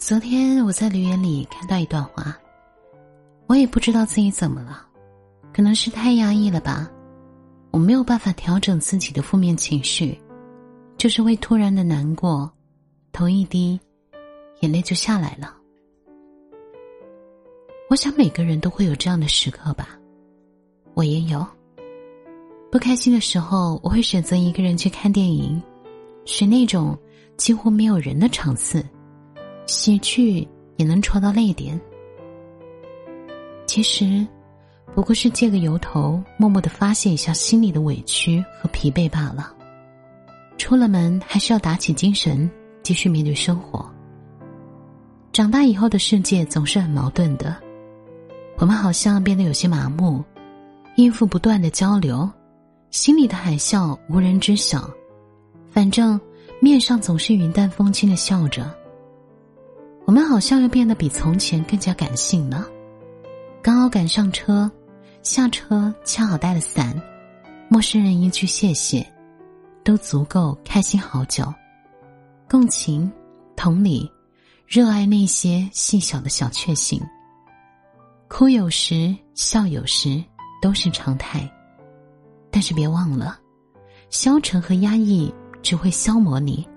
昨天我在留言里看到一段话，我也不知道自己怎么了，可能是太压抑了吧，我没有办法调整自己的负面情绪，就是会突然的难过，头一低，眼泪就下来了。我想每个人都会有这样的时刻吧，我也有。不开心的时候，我会选择一个人去看电影，是那种几乎没有人的场次。喜剧也能戳到泪点，其实不过是借个由头，默默的发泄一下心里的委屈和疲惫罢了。出了门还是要打起精神，继续面对生活。长大以后的世界总是很矛盾的，我们好像变得有些麻木，应付不断的交流，心里的海啸无人知晓，反正面上总是云淡风轻的笑着。我们好像又变得比从前更加感性了。刚好赶上车，下车恰好带了伞，陌生人一句谢谢，都足够开心好久。共情、同理、热爱那些细小的小确幸。哭有时，笑有时，都是常态。但是别忘了，消沉和压抑只会消磨你，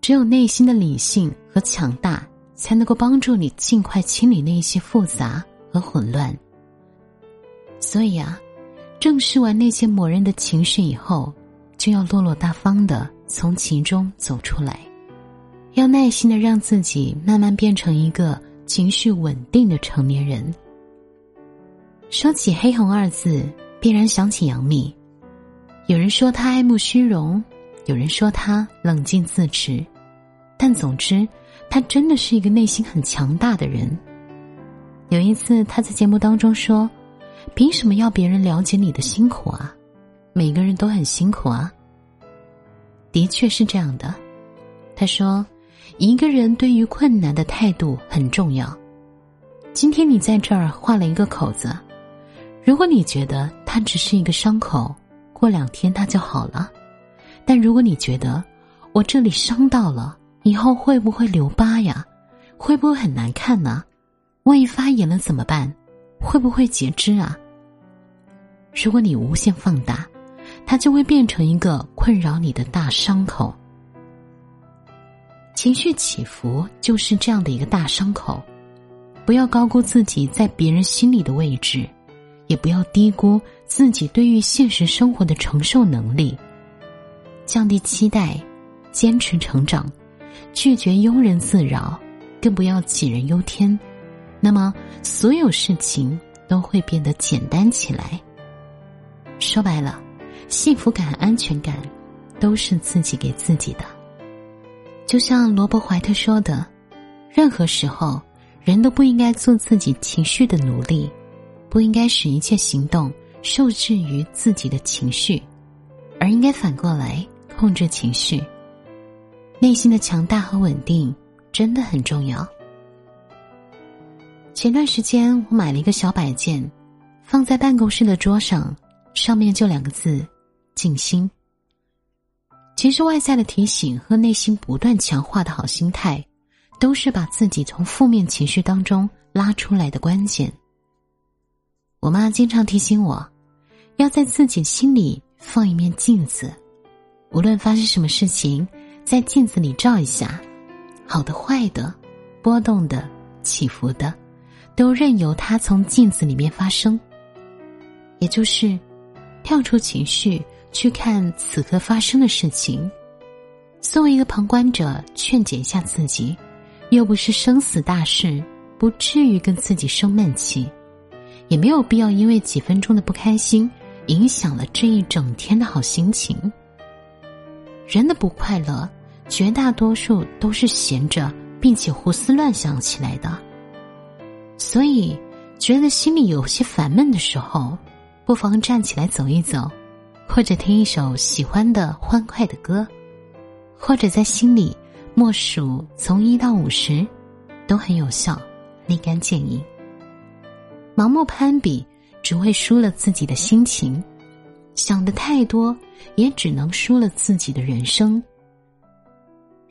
只有内心的理性和强大。才能够帮助你尽快清理那些复杂和混乱。所以啊，正视完那些磨人的情绪以后，就要落落大方的从其中走出来，要耐心的让自己慢慢变成一个情绪稳定的成年人。说起黑红二字，必然想起杨幂。有人说她爱慕虚荣，有人说她冷静自持，但总之。他真的是一个内心很强大的人。有一次，他在节目当中说：“凭什么要别人了解你的辛苦啊？每个人都很辛苦啊。”的确是这样的。他说：“一个人对于困难的态度很重要。今天你在这儿画了一个口子，如果你觉得它只是一个伤口，过两天它就好了；但如果你觉得我这里伤到了，以后会不会留疤呀？会不会很难看呢？万一发炎了怎么办？会不会截肢啊？如果你无限放大，它就会变成一个困扰你的大伤口。情绪起伏就是这样的一个大伤口，不要高估自己在别人心里的位置，也不要低估自己对于现实生活的承受能力。降低期待，坚持成长。拒绝庸人自扰，更不要杞人忧天，那么所有事情都会变得简单起来。说白了，幸福感、安全感都是自己给自己的。就像罗伯·怀特说的：“任何时候，人都不应该做自己情绪的奴隶，不应该使一切行动受制于自己的情绪，而应该反过来控制情绪。”内心的强大和稳定真的很重要。前段时间我买了一个小摆件，放在办公室的桌上，上面就两个字：静心。其实外在的提醒和内心不断强化的好心态，都是把自己从负面情绪当中拉出来的关键。我妈经常提醒我，要在自己心里放一面镜子，无论发生什么事情。在镜子里照一下，好的、坏的、波动的、起伏的，都任由它从镜子里面发生。也就是跳出情绪去看此刻发生的事情，作为一个旁观者，劝解一下自己，又不是生死大事，不至于跟自己生闷气，也没有必要因为几分钟的不开心，影响了这一整天的好心情。人的不快乐，绝大多数都是闲着并且胡思乱想起来的。所以，觉得心里有些烦闷的时候，不妨站起来走一走，或者听一首喜欢的欢快的歌，或者在心里默数从一到五十，都很有效，立竿见影。盲目攀比，只会输了自己的心情。想的太多，也只能输了自己的人生。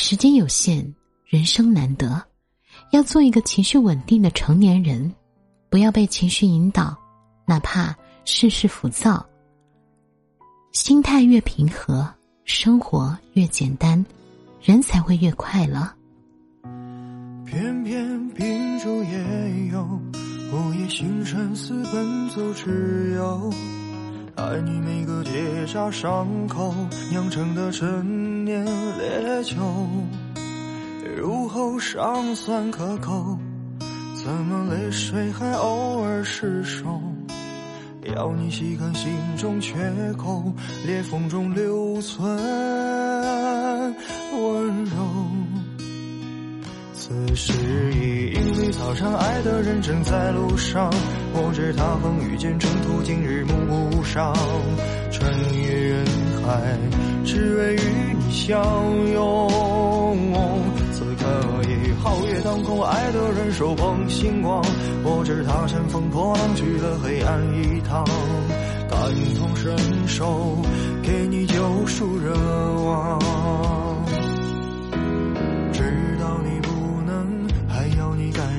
时间有限，人生难得，要做一个情绪稳定的成年人，不要被情绪引导，哪怕事事浮躁。心态越平和，生活越简单，人才会越快乐。偏偏秉烛夜游，午夜星辰似奔走之友。爱你每个结痂伤口酿成的陈年烈酒，入喉尚算可口，怎么泪水还偶尔失守？要你细看心中缺口，裂缝中留存温柔。此时已莺飞草长，爱的人正在路上。我知他风雨兼程途，经日暮不赏。穿越人海，只为与你相拥。此刻已皓月当空，爱的人手捧星光。我知他乘风破浪去了黑暗一趟，感同身受，给你救赎热望。直到你，